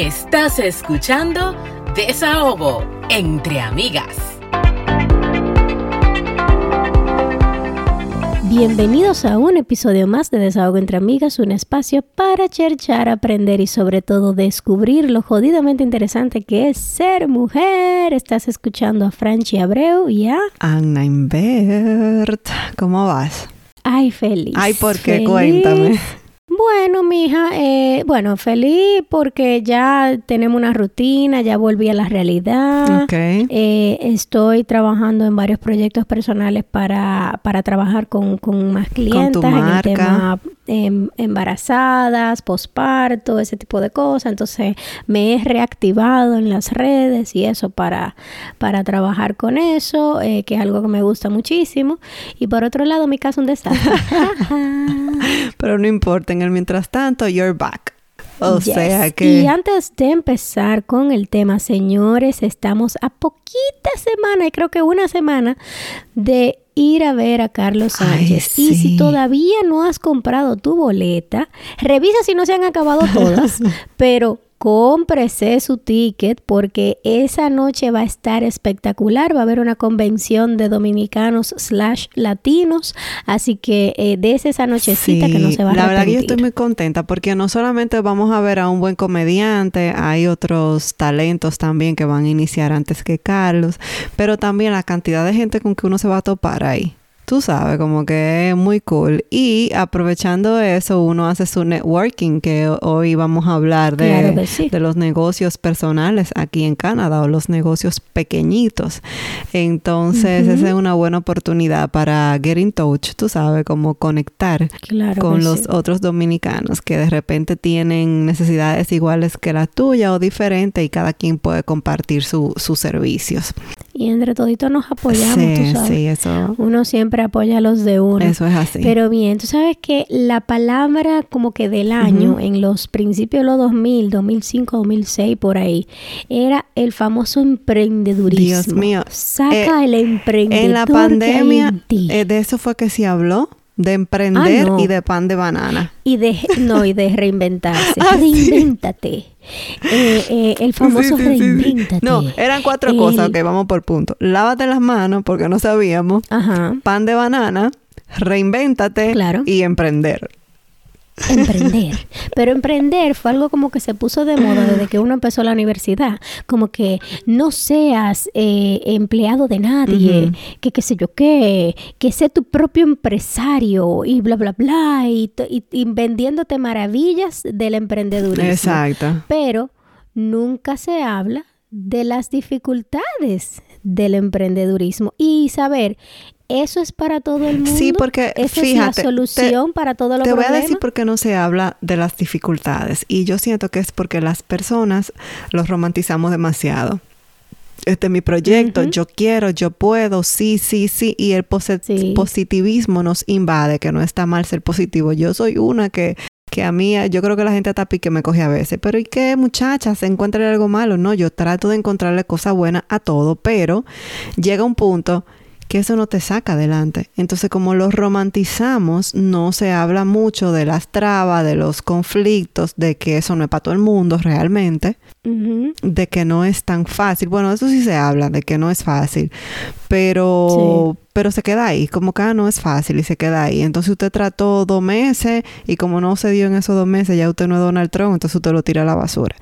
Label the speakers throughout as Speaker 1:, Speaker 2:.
Speaker 1: Estás escuchando Desahogo entre amigas.
Speaker 2: Bienvenidos a un episodio más de Desahogo entre Amigas, un espacio para cherchar, aprender y sobre todo descubrir lo jodidamente interesante que es ser mujer. Estás escuchando a Franchi Abreu y a
Speaker 3: Anna Invert. ¿Cómo vas?
Speaker 2: Ay, feliz.
Speaker 3: Ay, ¿por qué? Cuéntame.
Speaker 2: Bueno, mija, eh, bueno, feliz porque ya tenemos una rutina, ya volví a la realidad.
Speaker 3: Ok.
Speaker 2: Eh, estoy trabajando en varios proyectos personales para, para trabajar con, con más clientes en el tema em, embarazadas, posparto, ese tipo de cosas. Entonces me he reactivado en las redes y eso para, para trabajar con eso, eh, que es algo que me gusta muchísimo. Y por otro lado, mi casa es un desastre.
Speaker 3: Pero no importa, en el mientras tanto, you're back. O
Speaker 2: Yes.
Speaker 3: sea que...
Speaker 2: Y antes de empezar con el tema, señores, estamos a poquita semana, y creo que una semana, de ir a ver a Carlos
Speaker 3: Ay,
Speaker 2: Sánchez. Y si todavía no has comprado tu boleta, revisa si no se han acabado todas, pero cómprese su ticket porque esa noche va a estar espectacular. Va a haber una convención de dominicanos slash latinos, así que eh, des esa nochecita que no se va a
Speaker 3: la verdad que yo estoy muy contenta porque no solamente vamos a ver a un buen comediante, hay otros talentos también que van a iniciar antes que Carlos, pero también la cantidad de gente con que uno se va a topar ahí. Tú sabes, como que es muy cool. Y aprovechando eso, uno hace su networking, que hoy vamos a hablar de,
Speaker 2: Claro que sí.
Speaker 3: de los negocios personales aquí en Canadá o los negocios pequeñitos. Entonces, esa es una buena oportunidad para get in touch, tú sabes, como conectar
Speaker 2: Claro
Speaker 3: con los
Speaker 2: sí.
Speaker 3: otros dominicanos que de repente tienen necesidades iguales que la tuya o diferentes y cada quien puede compartir su- sus servicios.
Speaker 2: Y entre toditos nos apoyamos,
Speaker 3: sí,
Speaker 2: tú sabes.
Speaker 3: sí, eso,
Speaker 2: Uno siempre apoya a los de uno.
Speaker 3: eso es así.
Speaker 2: Pero bien, tú sabes que la palabra como que del año, en los principios de los 2000, 2005, 2006, por ahí, era el famoso emprendedurismo.
Speaker 3: Dios mío.
Speaker 2: Saca
Speaker 3: Eh,
Speaker 2: el emprendedor
Speaker 3: en la
Speaker 2: que hay
Speaker 3: pandemia,
Speaker 2: en ti.
Speaker 3: eh, de eso fue que se habló, de emprender
Speaker 2: Ah, no.
Speaker 3: y de pan de banana.
Speaker 2: y de no y de reinventarse.
Speaker 3: Ah, sí.
Speaker 2: Reinvéntate. Eh, eh, el famoso
Speaker 3: Sí, sí, sí, sí.
Speaker 2: reinvéntate.
Speaker 3: No, eran cuatro
Speaker 2: El-
Speaker 3: cosas, ok, vamos por punto. Lávate las manos porque no sabíamos,
Speaker 2: Ajá.
Speaker 3: pan de banana, reinvéntate
Speaker 2: Claro.
Speaker 3: y emprender.
Speaker 2: Emprender. Pero emprender fue algo como que se puso de moda desde que uno empezó la universidad. Como que no seas eh, empleado de nadie, que qué sé yo qué, que sé tu propio empresario y bla, bla, bla, y, to- y- y vendiéndote maravillas del emprendedurismo.
Speaker 3: Exacto.
Speaker 2: Pero nunca se habla de las dificultades del emprendedurismo y saber. Eso es para todo el mundo.
Speaker 3: Sí, porque
Speaker 2: esa
Speaker 3: fíjate,
Speaker 2: es la
Speaker 3: te-
Speaker 2: solución para todos los
Speaker 3: Te voy a decir por qué no se habla de las dificultades. Y yo siento que es porque las personas los romantizamos demasiado. Este es mi proyecto, yo quiero, yo puedo, sí, sí, sí. Y el
Speaker 2: Sí.
Speaker 3: positivismo nos invade, que no está mal ser positivo. Yo soy una que, que a mí, yo creo que la gente hasta pique me coge a veces. Pero ¿y qué, muchacha? ¿Se encuentra algo malo? No, yo trato de encontrarle cosas buenas a todo, pero llega un punto que eso no te saca adelante. Entonces, como lo romantizamos, no se habla mucho de las trabas, de los conflictos, de que eso no es para todo el mundo realmente, De que no es tan fácil. Bueno, eso sí se habla, de que no es fácil, pero, pero se queda ahí, como que ah, no es fácil y se queda ahí. Entonces usted trató dos meses y como no se dio en esos dos meses, ya usted no es Donald Trump, entonces usted lo tira a la basura.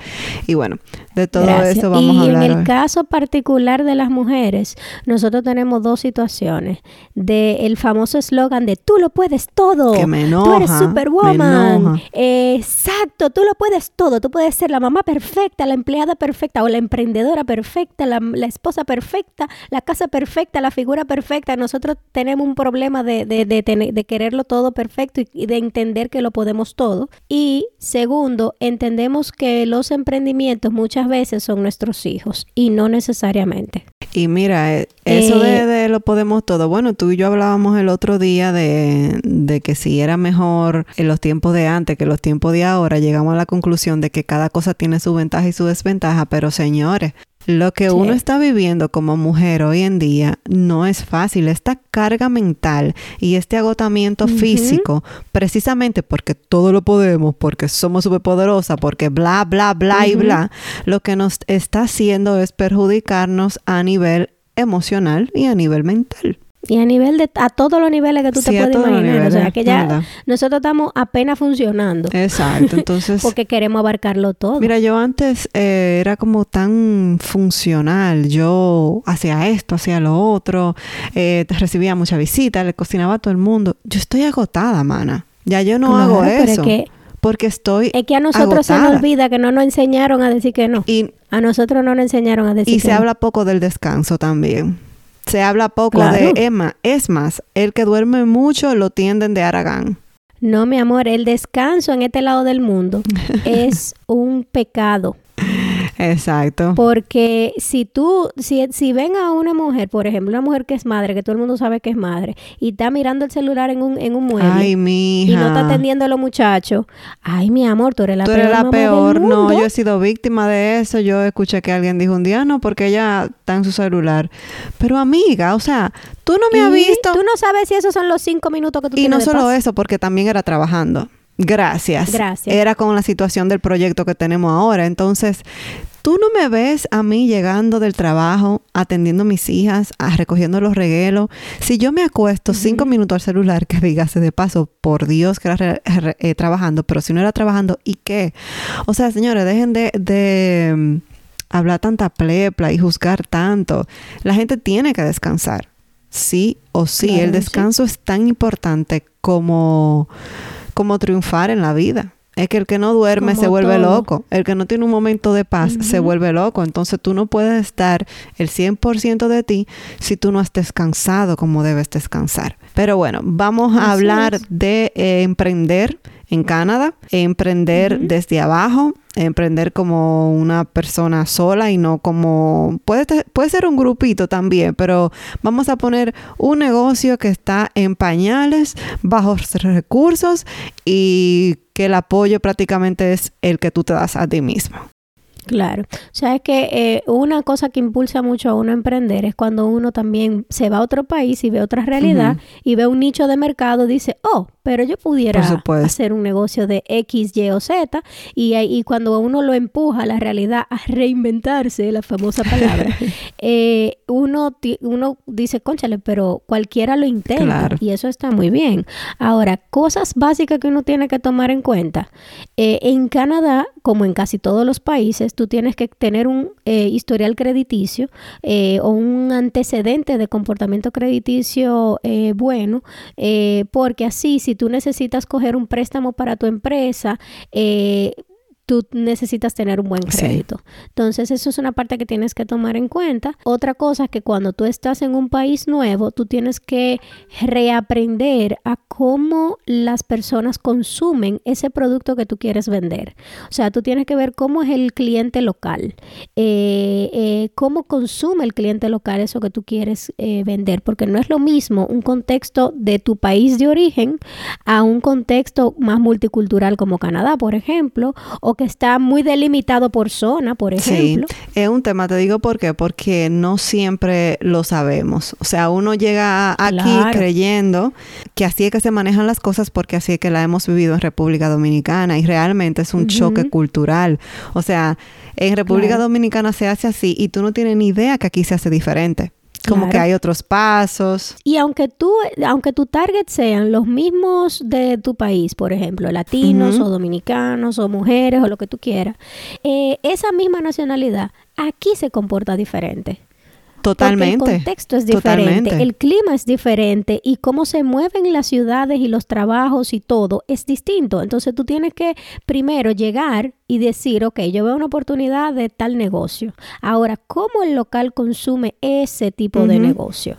Speaker 3: Y bueno, de todo
Speaker 2: Gracias.
Speaker 3: eso vamos
Speaker 2: y
Speaker 3: a hablar
Speaker 2: en el
Speaker 3: hoy.
Speaker 2: caso particular de las mujeres, nosotros tenemos dos situaciones. De el famoso eslogan de tú lo puedes todo.
Speaker 3: Que me
Speaker 2: Tú eres
Speaker 3: me
Speaker 2: superwoman.
Speaker 3: enoja.
Speaker 2: Eh, exacto, tú lo puedes todo. Tú puedes ser la mamá perfecta, la empleada perfecta o la emprendedora perfecta, la, la esposa perfecta, la casa perfecta, la figura perfecta. Nosotros tenemos un problema de, de, de tener- de quererlo todo perfecto y, y de entender que lo podemos todo. Y segundo, entendemos que los emprendimientos muchas veces son nuestros hijos y no necesariamente.
Speaker 3: Y mira, eh, eso
Speaker 2: Eh,
Speaker 3: de, de lo podemos todo. Bueno, tú y yo hablábamos el otro día de, de que si era mejor en los tiempos de antes que los tiempos de ahora, llegamos a la conclusión de que cada cosa tiene su ventaja y su desventaja, pero señores, Lo que
Speaker 2: Sí.
Speaker 3: uno está viviendo como mujer hoy en día no es fácil. Esta carga mental y este agotamiento físico, precisamente porque todo lo podemos, porque somos superpoderosas, porque bla, bla, bla y bla, lo que nos está haciendo es perjudicarnos a nivel emocional y a nivel mental.
Speaker 2: Y a nivel de, a todos los niveles que tú
Speaker 3: Sí,
Speaker 2: te puedes imaginar. o sea, que ya nosotros estamos apenas funcionando.
Speaker 3: Exacto. Entonces,
Speaker 2: Porque queremos abarcarlo todo.
Speaker 3: Mira, yo antes eh, era como tan funcional. Yo hacía esto, hacía lo otro, eh, recibía mucha visita, le cocinaba a todo el mundo. Yo estoy agotada, mana. Ya yo no hago
Speaker 2: pero es
Speaker 3: eso.
Speaker 2: que-
Speaker 3: porque estoy
Speaker 2: Es que a nosotros se nos olvida que no nos enseñaron a decir que no.
Speaker 3: Y,
Speaker 2: A nosotros no nos enseñaron a decir
Speaker 3: y
Speaker 2: que
Speaker 3: se
Speaker 2: no.
Speaker 3: habla poco del descanso también. Se habla poco
Speaker 2: Claro.
Speaker 3: de Emma. Es más, el que duerme mucho lo tienden de Aragán.
Speaker 2: No, mi amor, el descanso en este lado del mundo es un pecado.
Speaker 3: Exacto.
Speaker 2: Porque si tú, si, si ven a una mujer, por ejemplo, una mujer que es madre, que todo el mundo sabe que es madre, y está mirando el celular en un, en un mueble
Speaker 3: Ay, mi
Speaker 2: y no está atendiendo a los muchachos, ay, mi amor, tú eres la
Speaker 3: Tú
Speaker 2: peor
Speaker 3: eres la
Speaker 2: del
Speaker 3: peor. No, yo he sido víctima de eso. Yo escuché que alguien dijo un día, no, porque ella está en su celular. Pero amiga, o sea, tú no me has
Speaker 2: Y
Speaker 3: visto.
Speaker 2: Tú no sabes si esos son los cinco minutos que tú
Speaker 3: Y
Speaker 2: tienes
Speaker 3: no
Speaker 2: de
Speaker 3: solo
Speaker 2: paz.
Speaker 3: eso, porque también era trabajando. Gracias.
Speaker 2: Gracias.
Speaker 3: Era con la situación del proyecto que tenemos ahora. Entonces, tú no me ves a mí llegando del trabajo, atendiendo a mis hijas, a- recogiendo los reguelos. Si yo me acuesto cinco minutos al celular, que dígase de paso, por Dios que era eh, trabajando, pero si no era trabajando, ¿y qué? O sea, señores, dejen de, de mm, hablar tanta plepla y juzgar tanto. La gente tiene que descansar. Sí o sí,
Speaker 2: Claro,
Speaker 3: el
Speaker 2: sí.
Speaker 3: descanso es tan importante como, como triunfar en la vida. Es que el que no duerme
Speaker 2: Como
Speaker 3: se vuelve
Speaker 2: todo.
Speaker 3: loco. El que no tiene un momento de paz se vuelve loco. Entonces tú no puedes estar el 100% de ti si tú no has descansado como debes descansar. Pero bueno, vamos a
Speaker 2: Así
Speaker 3: hablar
Speaker 2: es.
Speaker 3: de eh, emprender en Canadá, emprender desde abajo, emprender como una persona sola y no como puede puede ser un grupito también, pero vamos a poner un negocio que está en pañales, bajos recursos y que el apoyo prácticamente es el que tú te das a ti mismo.
Speaker 2: Claro. O sea, es que eh, una cosa que impulsa mucho a uno a emprender es cuando uno también se va a otro país y ve otra realidad y ve un nicho de mercado, dice, oh, pero yo pudiera hacer un negocio de X, Y o Z. Y, ahí- y cuando uno lo empuja a la realidad a reinventarse, la famosa palabra, eh, uno, uno dice, conchale, pero cualquiera lo intenta.
Speaker 3: Claro.
Speaker 2: Y eso está muy bien. Ahora, cosas básicas que uno tiene que tomar en cuenta. Eh, en Canadá, como en casi todos los países, tú tienes que tener un eh, historial crediticio eh, o un antecedente de comportamiento crediticio eh, bueno, porque así, si tú necesitas coger un préstamo para tu empresa, tú necesitas tener un buen
Speaker 3: Sí.
Speaker 2: crédito. Entonces, eso es una parte que tienes que tomar en cuenta. Otra cosa es que cuando tú estás en un país nuevo, tú tienes que reaprender a cómo las personas consumen ese producto que tú quieres vender. O sea, tú tienes que ver cómo es el cliente local, eh, eh, cómo consume el cliente local eso que tú quieres eh, vender, porque no es lo mismo un contexto de tu país de origen a un contexto más multicultural como Canadá, por ejemplo, o que está muy delimitado por zona, por ejemplo.
Speaker 3: Sí, es un tema, te digo por qué, porque no siempre lo sabemos. O sea, uno llega aquí
Speaker 2: Claro.
Speaker 3: creyendo que así es que se manejan las cosas porque así es que la hemos vivido en República Dominicana y realmente es un choque cultural. O sea, en República
Speaker 2: Claro.
Speaker 3: Dominicana se hace así y tú no tienes ni idea que aquí se hace diferente. Como
Speaker 2: Claro.
Speaker 3: que hay otros pasos.
Speaker 2: Y aunque tú, aunque tu target sean los mismos de tu país, por ejemplo, latinos o dominicanos o mujeres o lo que tú quieras, eh, esa misma nacionalidad aquí se comporta diferente.
Speaker 3: Totalmente.
Speaker 2: Porque el contexto es diferente,
Speaker 3: Totalmente.
Speaker 2: el clima es diferente y cómo se mueven las ciudades y los trabajos y todo es distinto. Entonces tú tienes que primero llegar y decir, ok, yo veo una oportunidad de tal negocio. Ahora, ¿cómo el local consume ese tipo de negocio?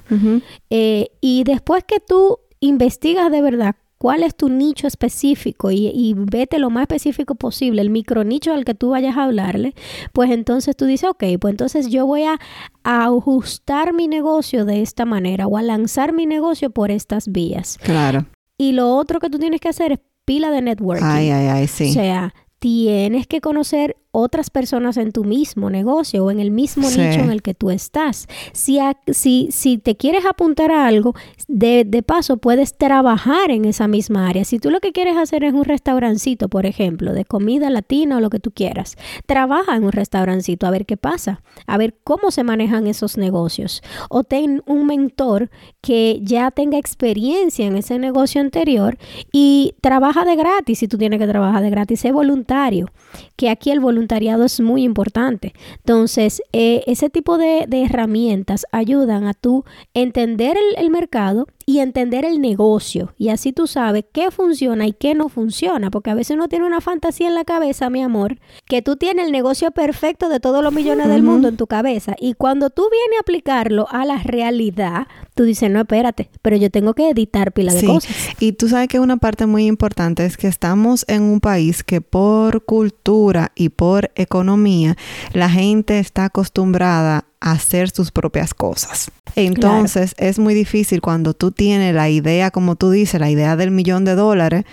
Speaker 2: Eh, y después que tú investigas de verdad cuál es tu nicho específico y, y vete lo más específico posible, el micronicho al que tú vayas a hablarle, pues entonces tú dices, ok, pues entonces yo voy a, a ajustar mi negocio de esta manera o a lanzar mi negocio por estas vías.
Speaker 3: Claro.
Speaker 2: Y lo otro que tú tienes que hacer es pila de networking.
Speaker 3: Ay, ay, ay, sí.
Speaker 2: O sea, tienes que conocer otras personas en tu mismo negocio o en el mismo nicho en el que tú estás. Si, si, si te quieres apuntar a algo, de, de, paso puedes trabajar en esa misma área. Si tú lo que quieres hacer es un restaurancito, por ejemplo, de comida latina o lo que tú quieras, trabaja en un restaurancito a ver qué pasa, a ver cómo se manejan esos negocios. O ten un mentor que ya tenga experiencia en ese negocio anterior y trabaja de gratis si tú tienes que trabajar de gratis, sé voluntario, que aquí el voluntariado es muy importante. Entonces, eh, ese tipo de, herramientas ayudan a tú entender el mercado y entender el negocio. Y así tú sabes qué funciona y qué no funciona. Porque a veces uno tiene una fantasía en la cabeza, mi amor, que tú tienes el negocio perfecto de todos los millones del mundo en tu cabeza. Y cuando tú vienes a aplicarlo a la realidad, tú dices, no, espérate, pero yo tengo que editar pila de cosas.
Speaker 3: Y tú sabes que una parte muy importante es que estamos en un país que por cultura y por economía, la gente está acostumbrada hacer sus propias cosas. Entonces es muy difícil cuando tú tienes la idea, como tú dices, la idea del millón de dólares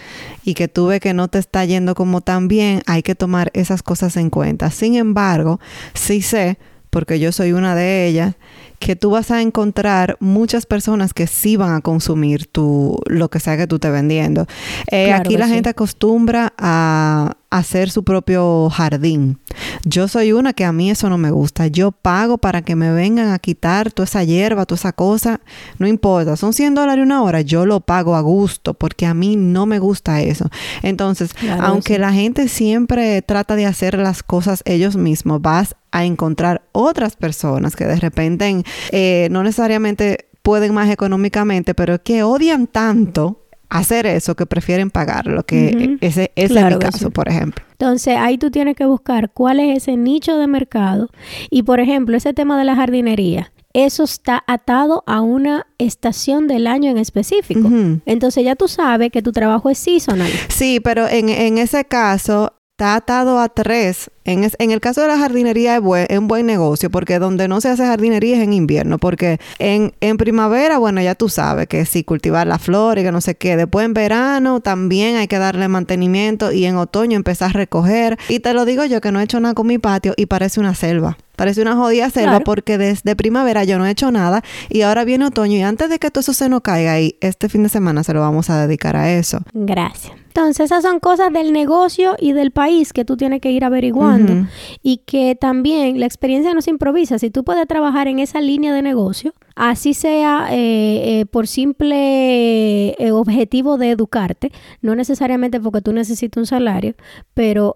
Speaker 3: y que tú ves que no te está yendo como tan bien, hay que tomar esas cosas en cuenta. Sin embargo, sí sé, porque yo soy una de ellas, que tú vas a encontrar muchas personas que sí van a consumir tu, lo que sea que tú estés vendiendo. Eh, aquí la gente acostumbra a hacer su propio jardín. Yo soy una que a mí eso no me gusta. Yo pago para que me vengan a quitar toda esa hierba, toda esa cosa. No importa, son 100 dólares una hora. Yo lo pago a gusto porque a mí no me gusta eso. Entonces, aunque la gente siempre trata de hacer las cosas ellos mismos, vas a encontrar otras personas que de repente eh, no necesariamente pueden más económicamente, pero que odian tanto hacer eso que prefieren pagar lo que ese, es el caso, por ejemplo.
Speaker 2: Entonces, ahí tú tienes que buscar cuál es ese nicho de mercado y, por ejemplo, ese tema de la jardinería. Eso está atado a una estación del año en específico. Entonces ya tú sabes que tu trabajo es seasonal.
Speaker 3: Sí, pero en, en ese caso está atado a tres en, el caso de la jardinería es, un buen negocio porque donde no se hace jardinería es en invierno porque en, primavera, bueno, ya tú sabes que si cultivar la flor y que no sé qué. Después en verano también hay que darle mantenimiento y en otoño empezar a recoger. Y te lo digo yo que no he hecho nada con mi patio y parece una selva. Parece una jodida selva porque desde primavera yo no he hecho nada y ahora viene otoño y antes de que todo eso se nos caiga ahí, este fin de semana se lo vamos a dedicar a eso.
Speaker 2: Gracias. Entonces esas son cosas del negocio y del país que tú tienes que ir averiguando y que también la experiencia no se improvisa. Si tú puedes trabajar en esa línea de negocio, así sea eh, eh, por simple eh, objetivo de educarte, no necesariamente porque tú necesitas un salario, pero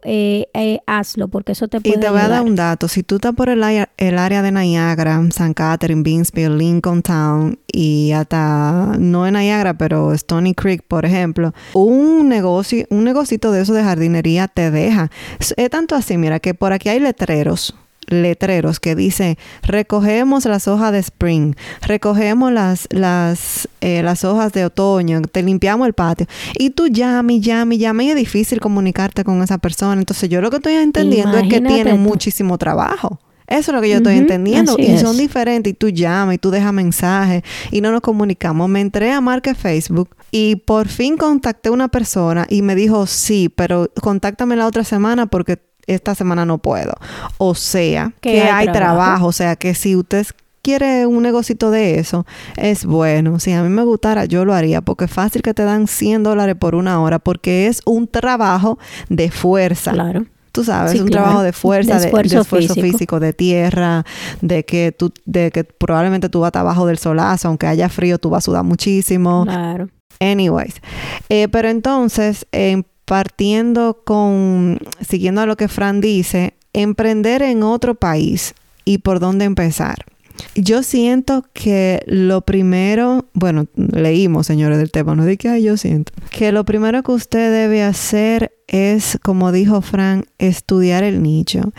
Speaker 2: hazlo porque eso te puede
Speaker 3: Y te voy a dar un dato, si tú estás por el, el área de Niagara, San Catherine, Beansville, Lincoln Town y hasta, no en Niagara, pero Stony Creek, por ejemplo, un negocio, un negocito de eso de jardinería te deja. Es tanto así, mira, que por aquí hay letreros letreros que dice recogemos las hojas de spring, recogemos las, las, eh, las hojas de otoño, te limpiamos el patio. Y tú llamas y llamas y llamas y es difícil comunicarte con esa persona. Entonces yo lo que estoy entendiendo es que tiene muchísimo trabajo. Eso es lo que yo estoy entendiendo. Y son diferentes. Y tú llamas y tú dejas mensajes y no nos comunicamos. Me entré a Marque Facebook y por fin contacté a una persona y me dijo, sí, pero contáctame la otra semana porque esta semana no puedo. O sea, que, hay, trabajo. O sea, que si usted quiere un negocito de eso, es bueno. Si a mí me gustara, yo lo haría, porque es fácil que te dan 100 dólares por una hora, porque es un trabajo de fuerza.
Speaker 2: Claro.
Speaker 3: Tú sabes, un trabajo de fuerza, de esfuerzo, físico. de tierra, de que tú, de que probablemente tú vas abajo del solazo, aunque haya frío, tú vas a sudar muchísimo.
Speaker 2: Claro.
Speaker 3: Anyways, eh, pero entonces, en partiendo con, siguiendo a lo que Fran dice, emprender en otro país y por dónde empezar. Yo siento que lo primero, bueno, leímos, señores, del tema, no de que yo siento, que lo primero que usted debe hacer es, como dijo Fran, estudiar el nicho.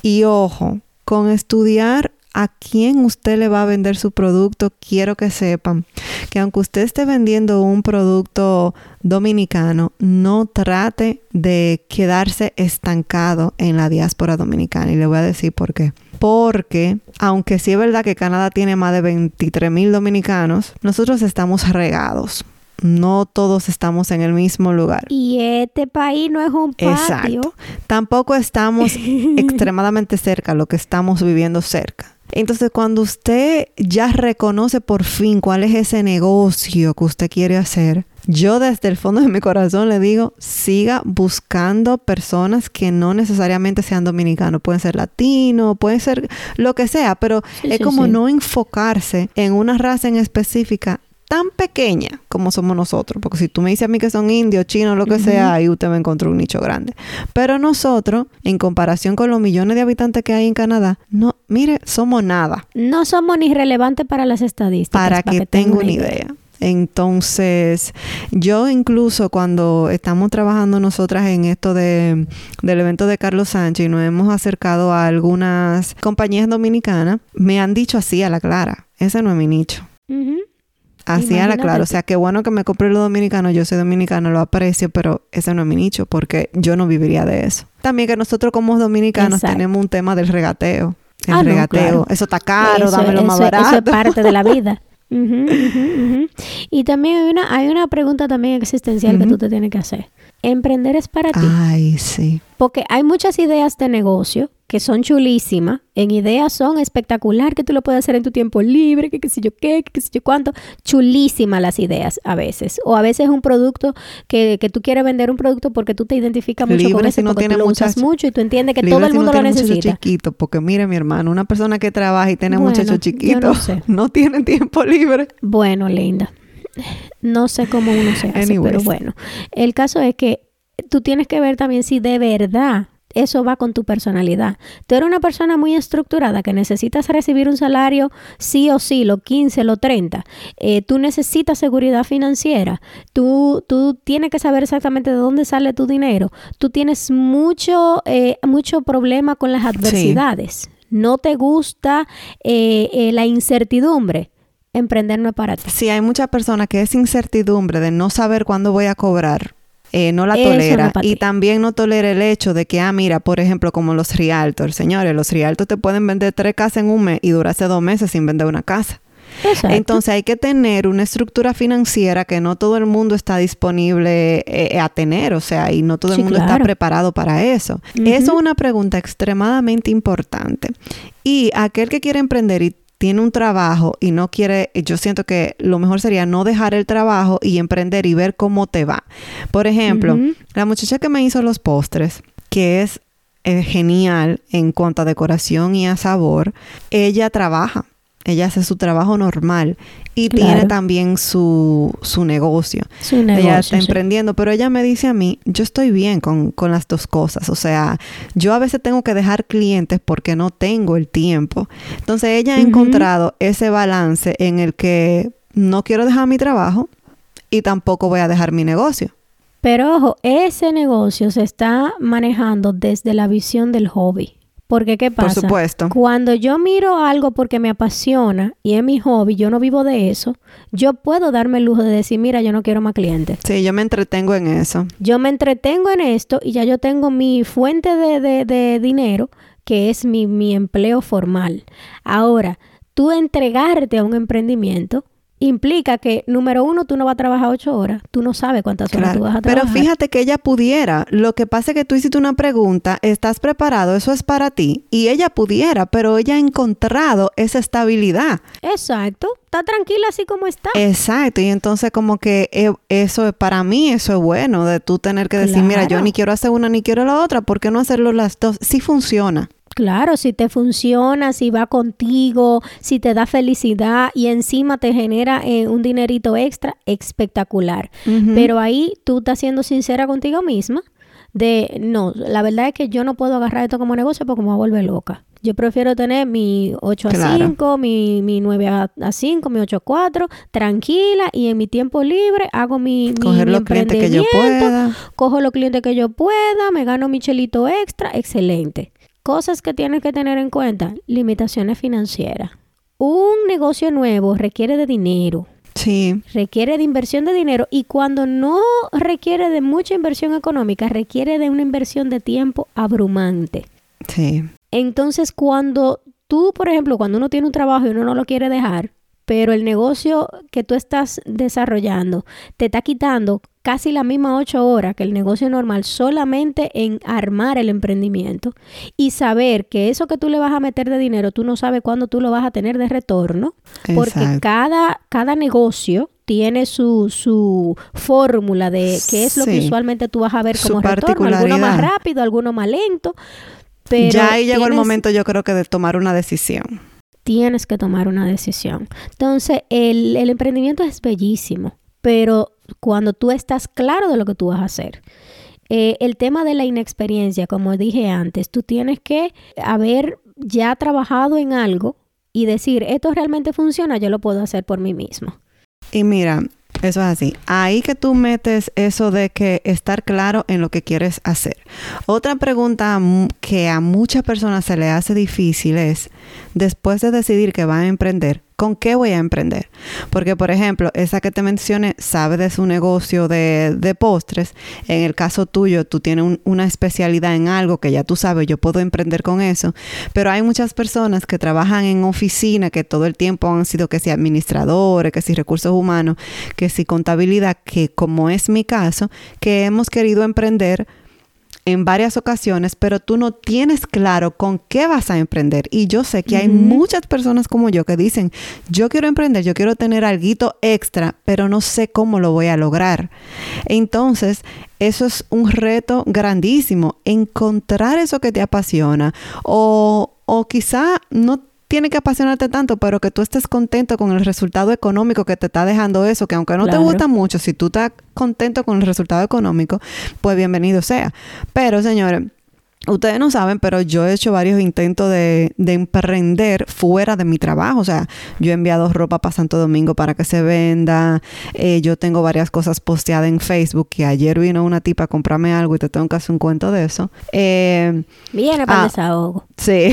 Speaker 3: Y ojo, con estudiar a quién usted le va a vender su producto, quiero que sepan que aunque usted esté vendiendo un producto dominicano, no trate de quedarse estancado en la diáspora dominicana. Y le voy a decir por qué. Porque, aunque sí es verdad que Canadá tiene más de 23 mil dominicanos, nosotros estamos regados. no todos estamos en el mismo lugar.
Speaker 2: Y este país no es un patio.
Speaker 3: Exacto. Tampoco estamos extremadamente cerca, lo que estamos viviendo cerca. Entonces, cuando usted ya reconoce por fin cuál es ese negocio que usted quiere hacer, yo desde el fondo de mi corazón le digo, siga buscando personas que no necesariamente sean dominicanos, pueden ser latinos, pueden ser lo que sea, pero
Speaker 2: Sí,
Speaker 3: es
Speaker 2: sí,
Speaker 3: como
Speaker 2: sí.
Speaker 3: no enfocarse en una raza en específica tan pequeña como somos nosotros, porque si tú me dices a mí que son indios, chinos, lo que sea, ahí usted va a encontrar un nicho grande. Pero nosotros, en comparación con los millones de habitantes que hay en Canadá, no, mire, somos nada,
Speaker 2: No somos ni relevantes para las estadísticas.
Speaker 3: para que tenga una idea. Entonces, yo incluso cuando estamos trabajando nosotras en esto de, del evento de Carlos Sánchez y nos hemos acercado a algunas compañías dominicanas, me han dicho así a la clara, ese no es mi nicho. Así a la
Speaker 2: Imagínate
Speaker 3: clara. O sea, qué bueno que me compré lo dominicano. Yo soy dominicano, lo aprecio, pero ese no es mi nicho porque yo no viviría de eso. También que nosotros como dominicanos
Speaker 2: Exacto.
Speaker 3: tenemos un tema del regateo. El
Speaker 2: Ah, no,
Speaker 3: regateo.
Speaker 2: claro.
Speaker 3: Eso está caro,
Speaker 2: Eso-
Speaker 3: dámelo más
Speaker 2: eso- Eso es
Speaker 3: barato.
Speaker 2: parte de la vida. Y también hay una, hay una pregunta también existencial que tú te tienes que hacer. ¿Emprender es para ti?
Speaker 3: Ay, sí.
Speaker 2: Porque hay muchas ideas de negocio que son chulísimas. En ideas son espectacular, que tú lo puedes hacer en tu tiempo libre, que qué sé yo qué, que qué sé yo cuánto. Chulísimas las ideas a veces. O a veces un producto que, que tú quieres vender un producto porque tú te identificas mucho con ese
Speaker 3: si no
Speaker 2: porque
Speaker 3: tiene
Speaker 2: tú lo usas mucho y tú entiendes que todo el
Speaker 3: si
Speaker 2: mundo lo
Speaker 3: tiene
Speaker 2: necesita.
Speaker 3: chiquito, porque mire mi hermano, una persona que trabaja y tiene
Speaker 2: Bueno,
Speaker 3: muchachos chiquitos
Speaker 2: no sé.
Speaker 3: no tiene tiempo libre.
Speaker 2: Bueno, linda. No sé cómo uno se hace,
Speaker 3: Anyways.
Speaker 2: pero bueno. El caso es que tú tienes que ver también si de verdad eso va con tu personalidad. Tú eres una persona muy estructurada que necesitas recibir un salario sí o sí, lo 15, lo 30. Eh, tú necesitas seguridad financiera. Tú, tú tienes que saber exactamente de dónde sale tu dinero. Tú tienes mucho, eh, mucho problema con las adversidades. No te gusta eh, eh, la incertidumbre. Emprender no es para ti.
Speaker 3: Sí, hay muchas personas que esa incertidumbre de no saber cuándo voy a cobrar, eh, no la
Speaker 2: Eso
Speaker 3: tolera. y también no tolera el hecho de que, ah, mira, por ejemplo, como los realtors. Señores, los realtors te pueden vender tres casas en un mes y durarse dos meses sin vender una casa.
Speaker 2: Exacto.
Speaker 3: Entonces hay que tener una estructura financiera que no todo el mundo está disponible eh, a tener, o sea, y no todo el
Speaker 2: Sí,
Speaker 3: mundo está preparado para eso.
Speaker 2: Ujú.
Speaker 3: Eso es una pregunta extremadamente importante. Y aquel que quiere emprender y tiene un trabajo y no quiere, yo siento que lo mejor sería no dejar el trabajo y emprender y ver cómo te va. Por ejemplo, la muchacha que me hizo los postres, que es eh, genial en cuanto a decoración y a sabor, ella trabaja. Ella hace su trabajo normal y
Speaker 2: Claro.
Speaker 3: tiene también su, su negocio.
Speaker 2: Es un
Speaker 3: ella
Speaker 2: negocio,
Speaker 3: está
Speaker 2: sí.
Speaker 3: emprendiendo, pero ella me dice a mí, yo estoy bien con, con las dos cosas. O sea, yo a veces tengo que dejar clientes porque no tengo el tiempo. Entonces ella ha encontrado ese balance en el que no quiero dejar mi trabajo y tampoco voy a dejar mi negocio.
Speaker 2: Pero ojo, ese negocio se está manejando desde la visión del hobby. Porque ¿qué
Speaker 3: Por
Speaker 2: pasa?
Speaker 3: supuesto.
Speaker 2: Cuando yo miro algo porque me apasiona y es mi hobby, yo no vivo de eso, yo puedo darme el lujo de decir, mira, yo no quiero más clientes.
Speaker 3: Sí, yo me entretengo en eso.
Speaker 2: Yo me entretengo en esto y ya yo tengo mi fuente de, de- de dinero, que es mi, mi empleo formal. Ahora, tú entregarte a un emprendimiento implica que, número uno, tú no vas a trabajar ocho horas. Tú no sabes cuántas horas tú vas a
Speaker 3: Pero
Speaker 2: trabajar.
Speaker 3: fíjate que ella pudiera. Lo que pasa es que tú hiciste una pregunta, ¿estás preparado? Eso es para ti. Y ella pudiera, pero ella ha encontrado esa estabilidad.
Speaker 2: Exacto. Está tranquila así como está.
Speaker 3: Exacto. Y entonces como que eh, eso es para mí, eso es bueno, de tú tener que decir, mira, yo ni quiero hacer una ni quiero la otra, ¿por qué no hacerlo las dos? Sí funciona.
Speaker 2: Claro, si te funciona, si va contigo, si te da felicidad y encima te genera eh, un dinerito extra, espectacular. Pero ahí tú estás siendo sincera contigo misma de, no, la verdad es que yo no puedo agarrar esto como negocio porque me voy a volver loca. Yo prefiero tener mi 8 a
Speaker 3: Claro.
Speaker 2: 5, mi, mi 9 a, a 5, mi 8 a 4, tranquila y en mi tiempo libre hago mi, mi,
Speaker 3: Coger
Speaker 2: mi
Speaker 3: los clientes que yo pueda.
Speaker 2: cojo los clientes que yo pueda, me gano mi chelito extra, excelente. Cosas que tienes que tener en cuenta, limitaciones financieras. Un negocio nuevo requiere de dinero,
Speaker 3: Sí.
Speaker 2: requiere de inversión de dinero y cuando no requiere de mucha inversión económica, requiere de una inversión de tiempo abrumante.
Speaker 3: Sí.
Speaker 2: Entonces, cuando tú, por ejemplo, cuando uno tiene un trabajo y uno no lo quiere dejar, pero el negocio que tú estás desarrollando te está quitando casi la misma ocho horas que el negocio normal solamente en armar el emprendimiento y saber que eso que tú le vas a meter de dinero, tú no sabes cuándo tú lo vas a tener de retorno, porque cada, cada negocio tiene su, su fórmula de qué es lo que usualmente tú vas a ver como retorno, alguno más rápido, alguno más lento. Pero
Speaker 3: ya ahí llegó el momento yo creo que de tomar una decisión
Speaker 2: tienes que tomar una decisión. Entonces, el, emprendimiento es bellísimo, pero cuando tú estás claro de lo que tú vas a hacer. Eh, el tema de la inexperiencia, como dije antes, tú tienes que haber ya trabajado en algo y decir, esto realmente funciona, yo lo puedo hacer por mí mismo.
Speaker 3: Y mira, eso es así. Ahí que tú metes eso de que estar claro en lo que quieres hacer. Otra pregunta que a muchas personas se le hace difícil es, después de decidir que van a emprender, ¿con qué voy a emprender? Porque, por ejemplo, esa que te mencioné sabe de su negocio de, postres. En el caso tuyo, tú tienes una especialidad en algo que ya tú sabes, yo puedo emprender con eso. Pero hay muchas personas que trabajan en oficina, que todo el tiempo han sido que si administradores, que si recursos humanos, que si contabilidad, que como es mi caso, que hemos querido emprender en varias ocasiones, pero tú no tienes claro con qué vas a emprender. Y yo sé que hay muchas personas como yo que dicen, yo quiero emprender, yo quiero tener algo extra, pero no sé cómo lo voy a lograr. Entonces, eso es un reto grandísimo, encontrar eso que te apasiona o, o quizá no tiene que apasionarte tanto, pero que tú estés contento con el resultado económico que te está dejando eso, que aunque no te gusta mucho, si tú estás contento con el resultado económico, pues bienvenido sea. Pero, señores, Ustedes no saben, pero yo he hecho varios intentos de, emprender fuera de mi trabajo. O sea, yo he enviado ropa para Santo Domingo para que se venda. Eh, yo tengo varias cosas posteadas en Facebook. Que ayer vino una tipa a comprarme algo y te tengo que hacer un cuento de eso.
Speaker 2: Eh, Viene para ah, desahogo.
Speaker 3: Sí.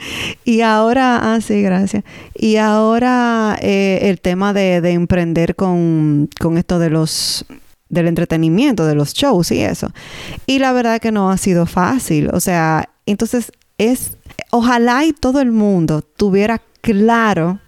Speaker 3: y ahora, ah, sí, gracias. Y ahora eh, el tema de, de emprender con, con esto de los del entretenimiento, de los shows y eso. Y la verdad que no ha sido fácil. O sea, entonces es, ojalá y todo el mundo tuviera claro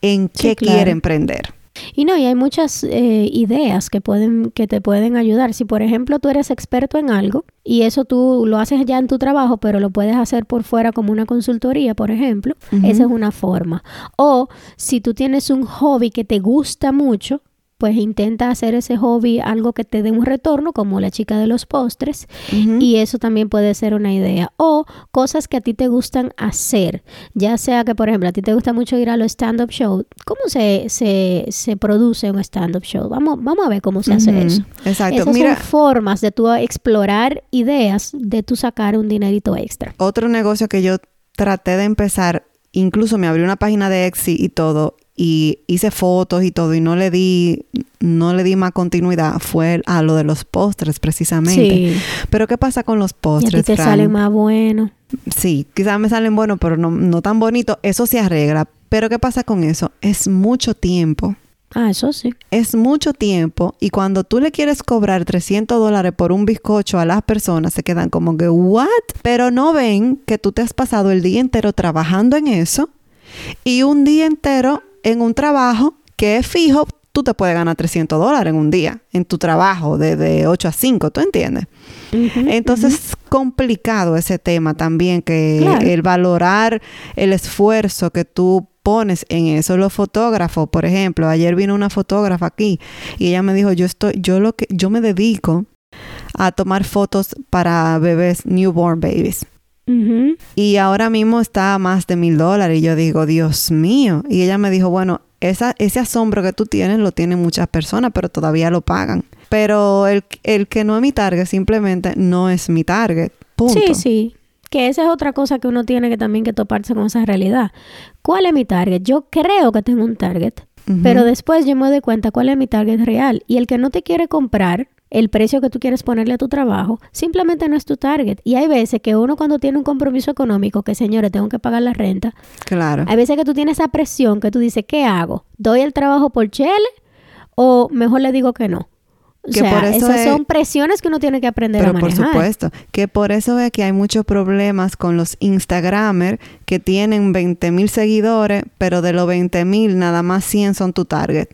Speaker 3: en qué quiere emprender.
Speaker 2: Y no, y hay muchas eh, ideas que pueden, que te pueden ayudar. Si por ejemplo tú eres experto en algo y eso tú lo haces ya en tu trabajo, pero lo puedes hacer por fuera como una consultoría, por ejemplo, esa es una forma. O si tú tienes un hobby que te gusta mucho, pues intenta hacer ese hobby algo que te dé un retorno, como la chica de los postres, y eso también puede ser una idea. O cosas que a ti te gustan hacer, ya sea que, por ejemplo, a ti te gusta mucho ir a los stand-up shows. ¿Cómo se, se, se produce un stand-up show? Vamos, vamos a ver cómo se hace eso.
Speaker 3: Exacto.
Speaker 2: Esas son formas de tú explorar ideas, de tú sacar un dinerito extra.
Speaker 3: Otro negocio que yo traté de empezar incluso me abrí una página de Etsy y todo y hice fotos y todo y no le di no le di más continuidad fue a lo de los postres precisamente. Pero ¿qué pasa con los postres?
Speaker 2: Y a ti te salen más buenos.
Speaker 3: Sí, quizás me salen buenos, pero no, no tan bonitos. Eso se arregla. Pero ¿qué pasa con eso? Es mucho tiempo.
Speaker 2: Ah, eso sí.
Speaker 3: Es mucho tiempo y cuando tú le quieres cobrar 300 dólares por un bizcocho a las personas se quedan como que, ¿what? Pero no ven que tú te has pasado el día entero trabajando en eso y un día entero en un trabajo que es fijo, tú te puedes ganar 300 dólares en un día, en tu trabajo, de, 8 a 5, ¿tú entiendes? Entonces es complicado ese tema también, que el valorar el esfuerzo que tú pones en eso. Los fotógrafos, por ejemplo, ayer vino una fotógrafa aquí y ella me dijo, yo estoy, yo lo que, yo me dedico a tomar fotos para bebés, newborn babies. Y ahora mismo está a más de mil dólares. Y yo digo, Dios mío. Y ella me dijo, bueno, esa, ese asombro que tú tienes lo tienen muchas personas, pero todavía lo pagan. Pero el, el que no es mi target simplemente no es mi target. Punto.
Speaker 2: Sí, sí. Que esa es otra cosa que uno tiene que también que toparse con esa realidad. ¿Cuál es mi target? Yo creo que tengo un target, pero después yo me doy cuenta cuál es mi target real. Y el que no te quiere comprar el precio que tú quieres ponerle a tu trabajo, simplemente no es tu target. Y hay veces que uno cuando tiene un compromiso económico, que señores, tengo que pagar la renta.
Speaker 3: Claro.
Speaker 2: Hay veces que tú tienes esa presión que tú dices, ¿qué hago? ¿Doy el trabajo por chele o mejor le digo que no? O
Speaker 3: Que
Speaker 2: sea,
Speaker 3: por eso
Speaker 2: esas
Speaker 3: es-
Speaker 2: son presiones que uno tiene que aprender
Speaker 3: Pero
Speaker 2: a
Speaker 3: por
Speaker 2: manejar.
Speaker 3: supuesto, que por eso es que hay muchos problemas con los Instagramers que tienen 20 mil seguidores, pero de los 20 mil nada más 100 son tu target.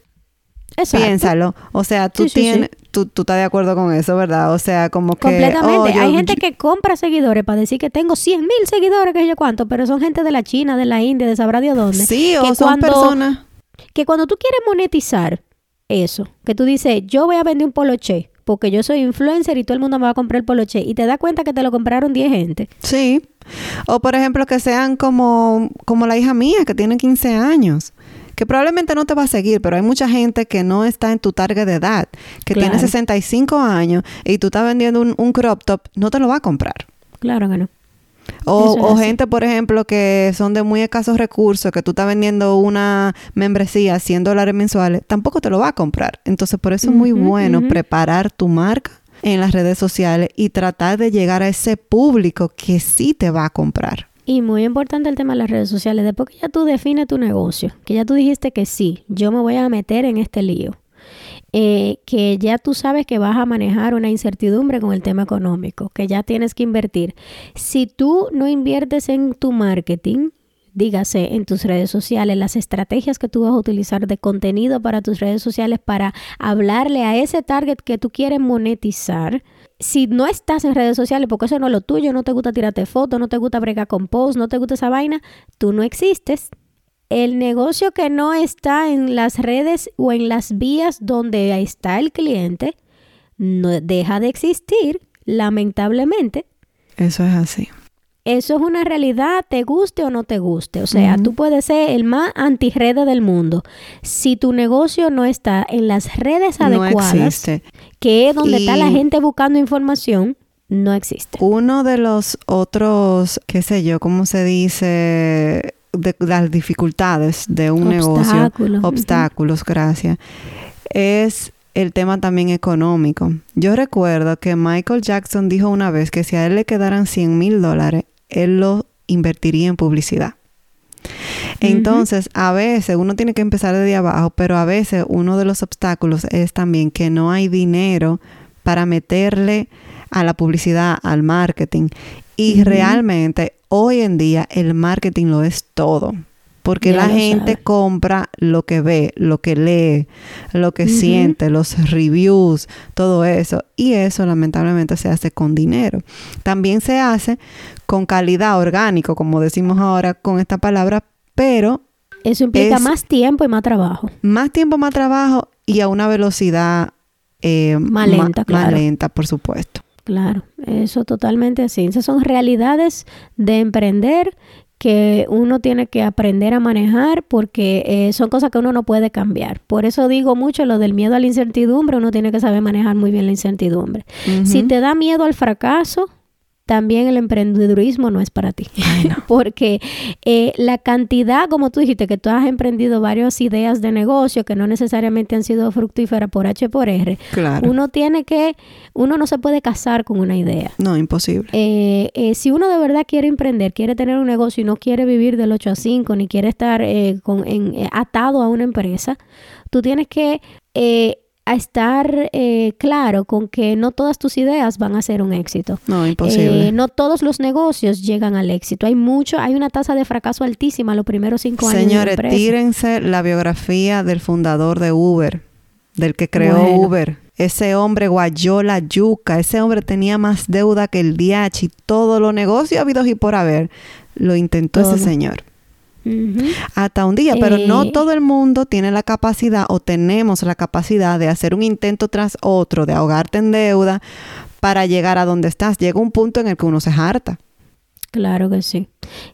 Speaker 2: Exacto.
Speaker 3: Piénsalo. O sea, tú
Speaker 2: Sí, sí,
Speaker 3: tienes, Tú, tú estás de acuerdo con eso, ¿verdad? O sea, como que...
Speaker 2: Completamente.
Speaker 3: oh, yo-
Speaker 2: Hay gente que compra seguidores para decir que tengo 100 mil seguidores, que yo cuánto, pero son gente de la China, de la India, de sabrá Dios dónde.
Speaker 3: Sí, o son
Speaker 2: cuando-
Speaker 3: personas...
Speaker 2: Que cuando tú quieres monetizar eso, que tú dices, yo voy a vender un poloche, porque yo soy influencer y todo el mundo me va a comprar el poloche, y te das cuenta que te lo compraron 10 gente.
Speaker 3: Sí. O por ejemplo que sean como, como la hija mía que tiene 15 años. Que probablemente no te va a seguir, pero hay mucha gente que no está en tu target de edad, que tiene
Speaker 2: Claro.
Speaker 3: 65 años y tú estás vendiendo un, un crop top, no te lo va a comprar.
Speaker 2: Claro que no.
Speaker 3: O, gente, por ejemplo, que son de muy escasos recursos, que tú estás vendiendo una membresía a 100 dólares mensuales, tampoco te lo va a comprar. Entonces, por eso es muy bueno preparar tu marca en las redes sociales y tratar de llegar a ese público que sí te va a comprar.
Speaker 2: Y muy importante el tema de las redes sociales. Después que ya tú defines tu negocio, que ya tú dijiste que sí, yo me voy a meter en este lío, eh, que ya tú sabes que vas a manejar una incertidumbre con el tema económico, que ya tienes que invertir. Si tú no inviertes en tu marketing, dígase en tus redes sociales, las estrategias que tú vas a utilizar de contenido para tus redes sociales para hablarle a ese target que tú quieres monetizar. Si no estás en redes sociales, porque eso no es lo tuyo, no te gusta tirarte fotos, no te gusta bregar con posts, no te gusta esa vaina, tú no existes. El negocio que no está en las redes o en las vías donde está el cliente, no deja de existir, lamentablemente.
Speaker 3: Eso es así.
Speaker 2: Eso es una realidad, te guste o no te guste. O sea, tú puedes ser el más antirrede del mundo. Si tu negocio no está en las redes
Speaker 3: No
Speaker 2: adecuadas,
Speaker 3: existe.
Speaker 2: que es donde está la gente buscando información, no existe.
Speaker 3: Uno de los otros, qué sé yo, ¿cómo se dice? De las dificultades de un negocio,
Speaker 2: obstáculos,
Speaker 3: gracias, es el tema también económico. Yo recuerdo que Michael Jackson dijo una vez que si a él le quedaran 100 mil dólares, él lo invertiría en publicidad. Entonces, a veces uno tiene que empezar desde abajo, pero a veces uno de los obstáculos es también que no hay dinero para meterle a la publicidad, al marketing. Y realmente hoy en día el marketing lo es todo. Porque
Speaker 2: Ya
Speaker 3: la gente
Speaker 2: sabe.
Speaker 3: compra lo que ve, lo que lee, lo que siente, los reviews, todo eso. Y eso lamentablemente se hace con dinero. También se hace con calidad orgánico, como decimos ahora con esta palabra, pero
Speaker 2: Eso implica
Speaker 3: es-
Speaker 2: más tiempo y más trabajo.
Speaker 3: más tiempo, más trabajo y a una velocidad eh,
Speaker 2: Más
Speaker 3: ma-
Speaker 2: lenta, claro.
Speaker 3: más lenta, por supuesto.
Speaker 2: Claro, eso totalmente así. Esas son realidades de emprender que uno tiene que aprender a manejar porque eh, son cosas que uno no puede cambiar. Por eso digo mucho lo del miedo a la incertidumbre, uno tiene que saber manejar muy bien la incertidumbre. Si te da miedo al fracaso, también el emprendedurismo no es para ti. Porque eh, la cantidad, como tú dijiste, que tú has emprendido varias ideas de negocio que no necesariamente han sido fructíferas por H por R,
Speaker 3: Claro.
Speaker 2: uno tiene que, uno no se puede casar con una idea.
Speaker 3: No, imposible.
Speaker 2: Eh, eh, si uno de verdad quiere emprender, quiere tener un negocio y no quiere vivir del 8 a 5, ni quiere estar eh, con, en- eh, atado a una empresa, tú tienes que eh, a estar eh, claro con que no todas tus ideas van a ser un éxito.
Speaker 3: No, imposible.
Speaker 2: Eh, no todos los negocios llegan al éxito. Hay mucho, hay una tasa de fracaso altísima los primeros cinco años.
Speaker 3: Señores, tírense la biografía del fundador de Uber, del que creó
Speaker 2: Bueno.
Speaker 3: Uber. Ese hombre guayó la yuca, ese hombre tenía más deuda que el DH y todos los negocios habidos y por haber. Lo intentó
Speaker 2: Todo.
Speaker 3: ese señor. Hasta un día, pero no
Speaker 2: Eh.
Speaker 3: todo el mundo tiene la capacidad o tenemos la capacidad de hacer un intento tras otro, de ahogarte en deuda para llegar a donde estás. Llega un punto en el que uno se harta.
Speaker 2: Claro que sí.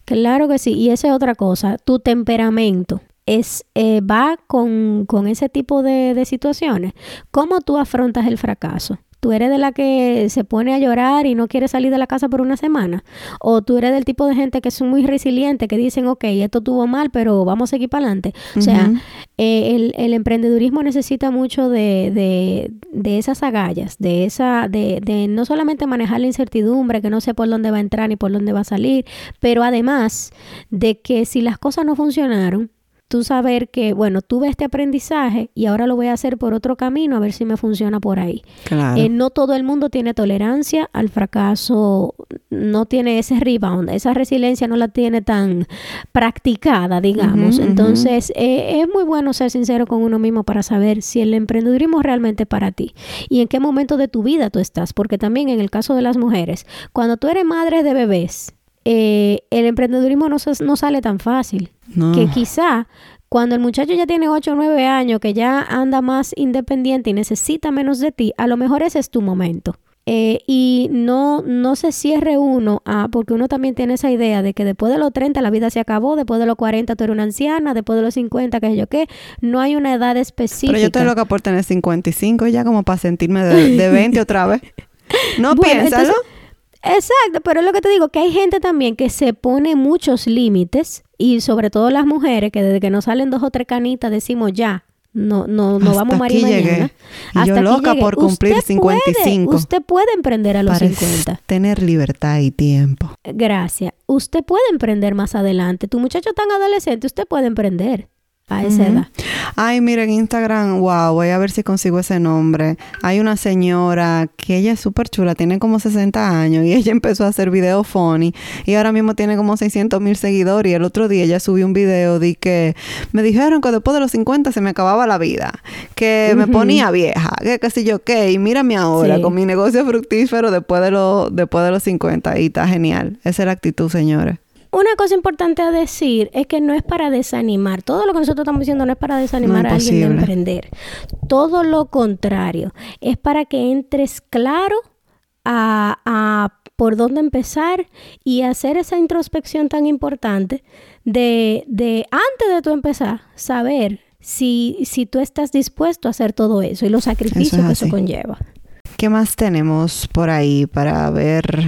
Speaker 2: Claro que sí. Y esa es otra cosa. Tu temperamento es, eh, va con, con ese tipo de, de situaciones. ¿Cómo tú afrontas el fracaso? ¿Tú eres de la que se pone a llorar y no quiere salir de la casa por una semana? ¿O tú eres del tipo de gente que son muy resilientes, que dicen, ok, esto tuvo mal, pero vamos a seguir para adelante? O sea, eh, el, el emprendedurismo necesita mucho de, de, de esas agallas, de esa, de, de no solamente manejar la incertidumbre, que no sé por dónde va a entrar ni por dónde va a salir, pero además de que si las cosas no funcionaron, tú saber que, bueno, tuve este aprendizaje y ahora lo voy a hacer por otro camino a ver si me funciona por ahí.
Speaker 3: Claro.
Speaker 2: Eh, no todo el mundo tiene tolerancia al fracaso, no tiene ese rebound, esa resiliencia no la tiene tan practicada, digamos. Entonces, eh, es muy bueno ser sincero con uno mismo para saber si el emprendedurismo es realmente para ti y en qué momento de tu vida tú estás, porque también en el caso de las mujeres, cuando tú eres madre de bebés, eh, el emprendedurismo no, se- no sale tan fácil
Speaker 3: no.
Speaker 2: que quizá cuando el muchacho ya tiene 8 o 9 años, que ya anda más independiente y necesita menos de ti, a lo mejor ese es tu momento. Eh, y no, no se cierre uno a, porque uno también tiene esa idea de que después de los 30 la vida se acabó, después de los 40 tú eres una anciana, después de los 50, que sé yo qué, no hay una edad específica.
Speaker 3: Pero yo estoy loca por tener 55 ya como para sentirme de, de 20 otra vez. No
Speaker 2: Bueno,
Speaker 3: piénsalo.
Speaker 2: entonces- Exacto, pero es lo que te digo, que hay gente también que se pone muchos límites y sobre todo las mujeres que desde que nos salen dos o tres canitas decimos ya, no, no, no
Speaker 3: Hasta
Speaker 2: vamos a mañana.
Speaker 3: Y yo
Speaker 2: Hasta aquí
Speaker 3: loca
Speaker 2: llegué.
Speaker 3: por cumplir
Speaker 2: Usted puede,
Speaker 3: 55.
Speaker 2: usted puede emprender a los
Speaker 3: para
Speaker 2: 50.
Speaker 3: tener libertad y tiempo.
Speaker 2: Gracias. Usted puede emprender más adelante. Tu muchacho tan adolescente, usted puede emprender a esa
Speaker 3: Ujú.
Speaker 2: edad.
Speaker 3: Ay, mira, en Instagram, wow, voy a ver si consigo ese nombre. Hay una señora que ella es súper chula, tiene como 60 años y ella empezó a hacer videos funny y ahora mismo tiene como 600 mil seguidores y el otro día ella subió un video de que me dijeron que después de los 50 se me acababa la vida, que me ponía vieja, que qué sé yo qué, y mírame ahora
Speaker 2: Sí.
Speaker 3: con mi negocio fructífero después de, los después de los 50 y está genial. Esa es la actitud, señores.
Speaker 2: Una cosa importante a decir es que no es para desanimar. Todo lo que nosotros estamos diciendo no es para desanimar
Speaker 3: No,
Speaker 2: a alguien de emprender. Todo lo contrario. Es para que entres claro a, a por dónde empezar y hacer esa introspección tan importante de, de antes de tú empezar, saber si, si tú estás dispuesto a hacer todo eso y los sacrificios
Speaker 3: Eso es
Speaker 2: que eso conlleva.
Speaker 3: ¿Qué más tenemos por ahí para ver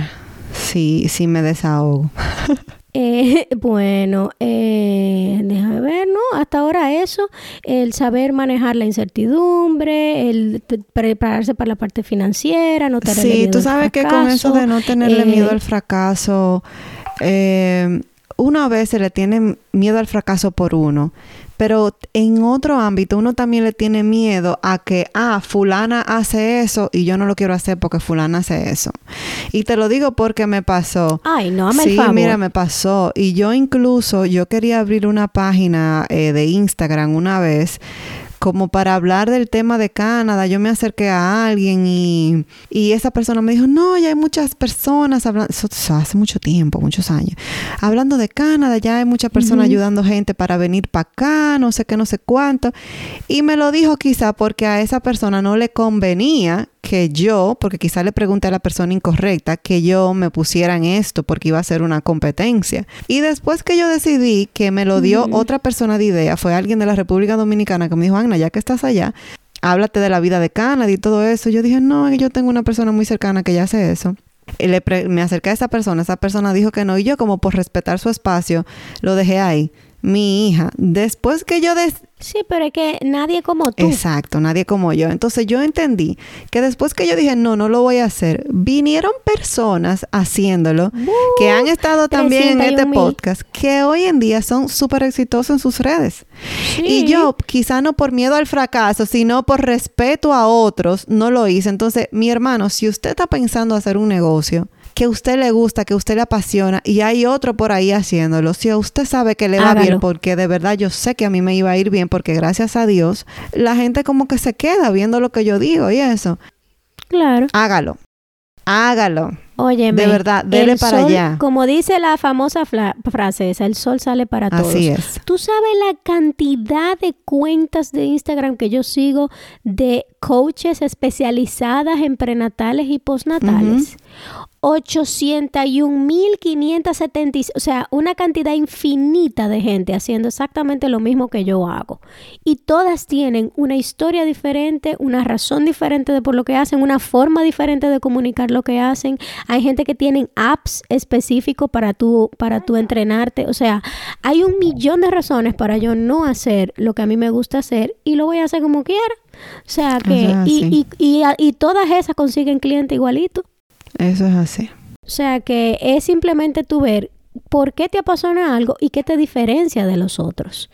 Speaker 3: si, si me desahogo?
Speaker 2: Eh, bueno, eh, déjame ver, ¿no? Hasta ahora eso, el saber manejar la incertidumbre, el prepararse para la parte financiera, no tener
Speaker 3: Sí,
Speaker 2: miedo
Speaker 3: tú
Speaker 2: al
Speaker 3: sabes que con eso
Speaker 2: fracaso,
Speaker 3: de no tenerle
Speaker 2: eh,
Speaker 3: miedo al fracaso, eh, uno a veces le tiene miedo al fracaso por uno, pero en otro ámbito uno también le tiene miedo a que, ah, fulana hace eso y yo no lo quiero hacer porque fulana hace eso. Y te lo digo porque me pasó.
Speaker 2: Ay, no, hazme
Speaker 3: sí,
Speaker 2: favor.
Speaker 3: mira, me pasó. Y yo incluso, yo quería abrir una página eh, de Instagram una vez como para hablar del tema de Canadá. Yo me acerqué a alguien y, y esa persona me dijo, no, ya hay muchas personas hablando, eso, eso hace mucho tiempo, muchos años, hablando de Canadá, ya hay muchas personas ayudando gente para venir para acá, no sé qué, no sé cuánto. Y me lo dijo quizá porque a esa persona no le convenía que yo, porque quizá le pregunté a la persona incorrecta, que yo me pusiera en esto porque iba a ser una competencia. Y después que yo decidí que me lo dio otra persona de idea, fue alguien de la República Dominicana que me dijo, Ana, ya que estás allá, háblate de la vida de Canadá y todo eso. Yo dije, no, yo tengo una persona muy cercana que ya hace eso. Y le me acerqué a esa persona, esa persona dijo que no, y yo como por respetar su espacio, lo dejé ahí. Mi hija, después que yo des-
Speaker 2: Sí, pero es que nadie como tú.
Speaker 3: Exacto, nadie como yo. Entonces yo entendí que después que yo dije, no, no lo voy a hacer, vinieron personas haciéndolo que han estado también en este
Speaker 2: 301,000.
Speaker 3: podcast que hoy en día son súper exitosos en sus redes.
Speaker 2: Sí.
Speaker 3: Y yo, quizá no por miedo al fracaso, sino por respeto a otros, no lo hice. Entonces, mi hermano, si usted está pensando hacer un negocio, que a usted le gusta, que a usted le apasiona y hay otro por ahí haciéndolo, si a usted sabe que le va bien, porque de verdad yo sé que a mí me iba a ir bien, porque gracias a Dios, la gente como que se queda viendo lo que yo digo y eso.
Speaker 2: Claro.
Speaker 3: Hágalo. Hágalo.
Speaker 2: Óyeme.
Speaker 3: De verdad, dele
Speaker 2: el
Speaker 3: para
Speaker 2: sol,
Speaker 3: allá.
Speaker 2: Como dice la famosa frase esa, el sol sale para todos.
Speaker 3: Así es.
Speaker 2: Tú sabes la cantidad de cuentas de Instagram que yo sigo de coaches especializadas en prenatales y postnatales. 801.570, o sea, una cantidad infinita de gente haciendo exactamente lo mismo que yo hago. Y todas tienen una historia diferente, una razón diferente de por lo que hacen, una forma diferente de comunicar lo que hacen. Hay gente que tienen apps específicos para tú, para tú entrenarte. O sea, hay un millón de razones para yo no hacer lo que a mí me gusta hacer y lo voy a hacer como quiera. O sea que, y,
Speaker 3: así.
Speaker 2: y, y, y todas esas consiguen cliente igualito.
Speaker 3: Eso es así.
Speaker 2: O sea que es simplemente tú ver por qué te apasiona algo y qué te diferencia de los otros.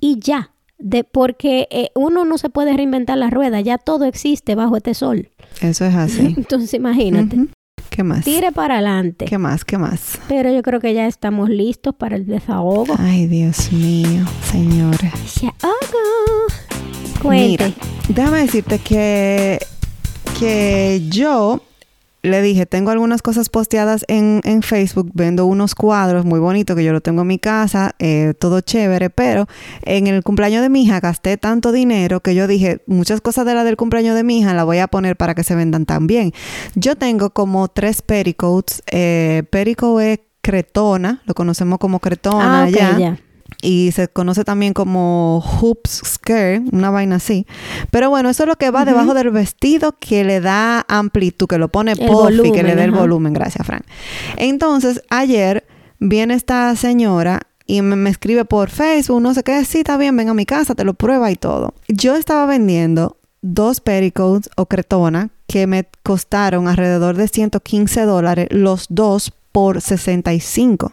Speaker 2: y ya. De, porque eh, uno no se puede reinventar la rueda, ya todo existe bajo este sol.
Speaker 3: Eso es así.
Speaker 2: Entonces imagínate.
Speaker 3: ¿Qué más?
Speaker 2: tire para adelante.
Speaker 3: ¿Qué más? ¿Qué más?
Speaker 2: Pero yo creo que ya estamos listos para el desahogo.
Speaker 3: Ay, Dios mío, señores.
Speaker 2: Desahogo. Cuente.
Speaker 3: Mira, déjame decirte que, que yo le dije, tengo algunas cosas posteadas en, en Facebook, vendo unos cuadros muy bonitos que yo lo tengo en mi casa, eh, todo chévere, pero en el cumpleaños de mi hija gasté tanto dinero que yo dije, muchas cosas de la del cumpleaños de mi hija la voy a poner para que se vendan también. Yo tengo como tres pericoats, eh, perico es cretona, lo conocemos como cretona
Speaker 2: ah, ya.
Speaker 3: Y se conoce también como hoops skirt, una vaina así. Pero bueno, eso es lo que va debajo del vestido que le da amplitud, que lo pone
Speaker 2: El
Speaker 3: puffy, que le da el
Speaker 2: ajá.
Speaker 3: volumen. Gracias, Fran. Entonces, ayer viene esta señora y me, me escribe por Facebook, no sé qué, sí, está bien, ven a mi casa, te lo prueba y todo. Yo estaba vendiendo dos pericoats o cretona que me costaron alrededor de 115 dólares los dos por 65.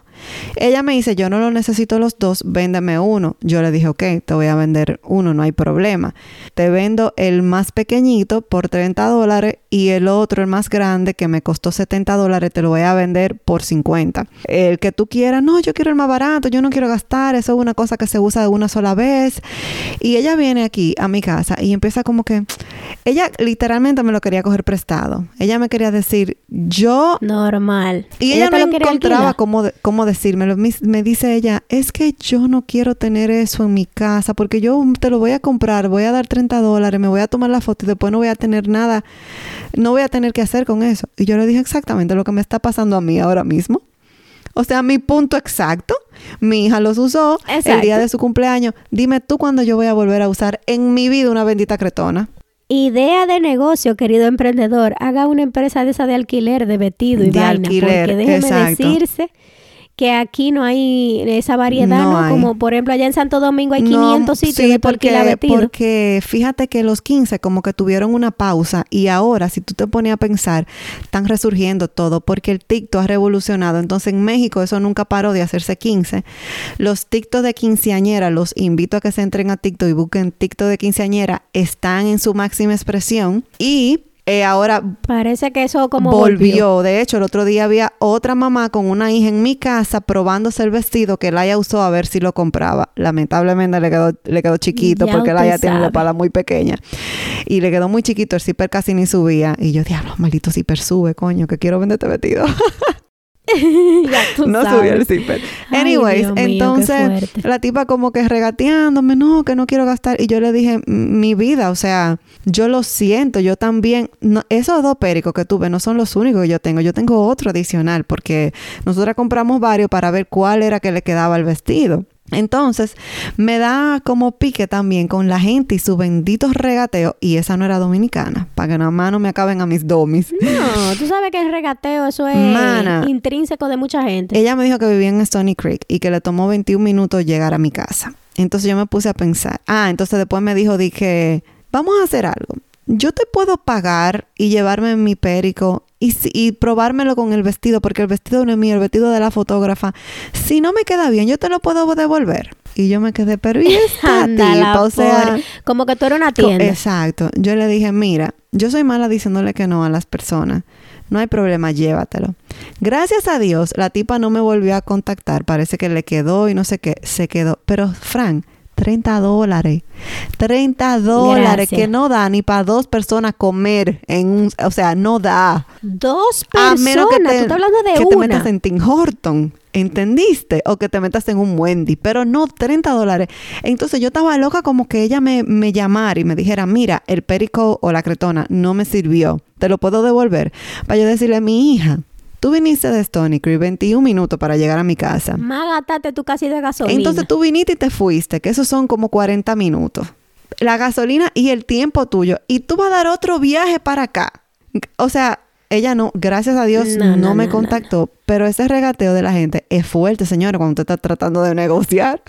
Speaker 3: Ella me dice, yo no lo necesito los dos, véndeme uno. Yo le dije, ok, te voy a vender uno, no hay problema. Te vendo el más pequeñito por 30 dólares y el otro, el más grande, que me costó 70 dólares, te lo voy a vender por 50. El que tú quieras, no, yo quiero el más barato, yo no quiero gastar, eso es una cosa que se usa de una sola vez. Y ella viene aquí a mi casa y empieza como que, ella literalmente me lo quería coger prestado. Ella me quería decir, yo
Speaker 2: Normal.
Speaker 3: y ella, no
Speaker 2: lo
Speaker 3: encontraba cómo, de- cómo decírmelo. Me, me dice ella, es que yo no quiero tener eso en mi casa porque yo te lo voy a comprar, voy a dar 30 dólares, me voy a tomar la foto y después no voy a tener nada, no voy a tener que hacer con eso. Y yo le dije exactamente lo que me está pasando a mí ahora mismo. O sea, mi punto exacto. Mi hija los usó el día de su cumpleaños. Dime tú cuándo yo voy a volver a usar en mi vida una bendita cretona.
Speaker 2: Idea de negocio, querido emprendedor. Haga una empresa de esa de alquiler de vestido y
Speaker 3: De
Speaker 2: vaina.
Speaker 3: alquiler,
Speaker 2: porque déjeme
Speaker 3: exacto.
Speaker 2: decirse que aquí no hay esa variedad,
Speaker 3: No.
Speaker 2: Como por ejemplo allá en Santo Domingo hay
Speaker 3: No,
Speaker 2: 500 sitios
Speaker 3: sí,
Speaker 2: de por
Speaker 3: porque, porque fíjate que los 15 como que tuvieron una pausa y ahora si tú te pones a pensar están resurgiendo todo porque el TikTok ha revolucionado. Entonces en México eso nunca paró de hacerse 15. Los TikTok de quinceañera, los invito a que se entren a TikTok y busquen TikTok de quinceañera, están en su máxima expresión y eh, ahora
Speaker 2: Parece que eso como
Speaker 3: volvió. De hecho, el otro día había otra mamá con una hija en mi casa probándose el vestido que Laia usó a ver si lo compraba. Lamentablemente le quedó, le quedó chiquito
Speaker 2: Ya
Speaker 3: porque Laia tiene la pala muy pequeña. Y le quedó muy chiquito, el zipper casi ni subía. Y yo, diablo, maldito zipper sube, coño, que quiero venderte vestido. no
Speaker 2: sabes.
Speaker 3: subía el zipper.
Speaker 2: Ay,
Speaker 3: Anyways, entonces la tipa como que regateándome, no, que no quiero gastar. Y yo le dije, "M- mi vida, o sea, yo lo siento, yo también, no, esos dos pericos que tuve no son los únicos que yo tengo, yo tengo otro adicional porque nosotras compramos varios para ver cuál era que le quedaba el vestido. Entonces, me da como pique también con la gente y su bendito regateo. Y esa no era dominicana, para que nada más no me acaben a mis domis.
Speaker 2: No, tú sabes que el regateo eso es
Speaker 3: Mana.
Speaker 2: intrínseco de mucha gente.
Speaker 3: Ella me dijo que vivía en Stony Creek y que le tomó 21 minutos llegar a mi casa. Entonces yo me puse a pensar. Ah, entonces después me dijo, dije, vamos a hacer algo. Yo te puedo pagar y llevarme mi perico y, si- y probármelo con el vestido, porque el vestido no es mío, el vestido de la fotógrafa. Si no me queda bien, yo te lo puedo devolver. Y yo me quedé, pero ¿y esta tipa? O sea,
Speaker 2: como que tú eres una tienda.
Speaker 3: Exacto. Yo le dije, mira, yo soy mala diciéndole que no a las personas. No hay problema, llévatelo. Gracias a Dios, la tipa no me volvió a contactar. Parece que le quedó y no sé qué, se quedó. Pero, Frank, 30 dólares. 30 dólares que no da ni para dos personas comer en un... O sea, no da.
Speaker 2: Dos
Speaker 3: A
Speaker 2: personas.
Speaker 3: menos que te,
Speaker 2: tú estás hablando de
Speaker 3: que te metas en Tim Horton. ¿Entendiste? O que te metas en un Wendy. Pero no 30 dólares. Entonces yo estaba loca como que ella me, me llamara y me dijera, mira, el perico o la cretona no me sirvió. Te lo puedo devolver. Para yo decirle, mi hija, tú viniste de Stony Creek 21 minutos para llegar a mi casa.
Speaker 2: Más gastaste tú casi de gasolina.
Speaker 3: Entonces tú viniste y te fuiste, que esos son como 40 minutos. La gasolina y el tiempo tuyo. Y tú vas a dar otro viaje para acá. O sea, ella no, gracias a Dios,
Speaker 2: No,
Speaker 3: no,
Speaker 2: no,
Speaker 3: me
Speaker 2: no,
Speaker 3: contactó. Pero ese regateo de la gente es fuerte, señora, cuando usted está tratando de negociar.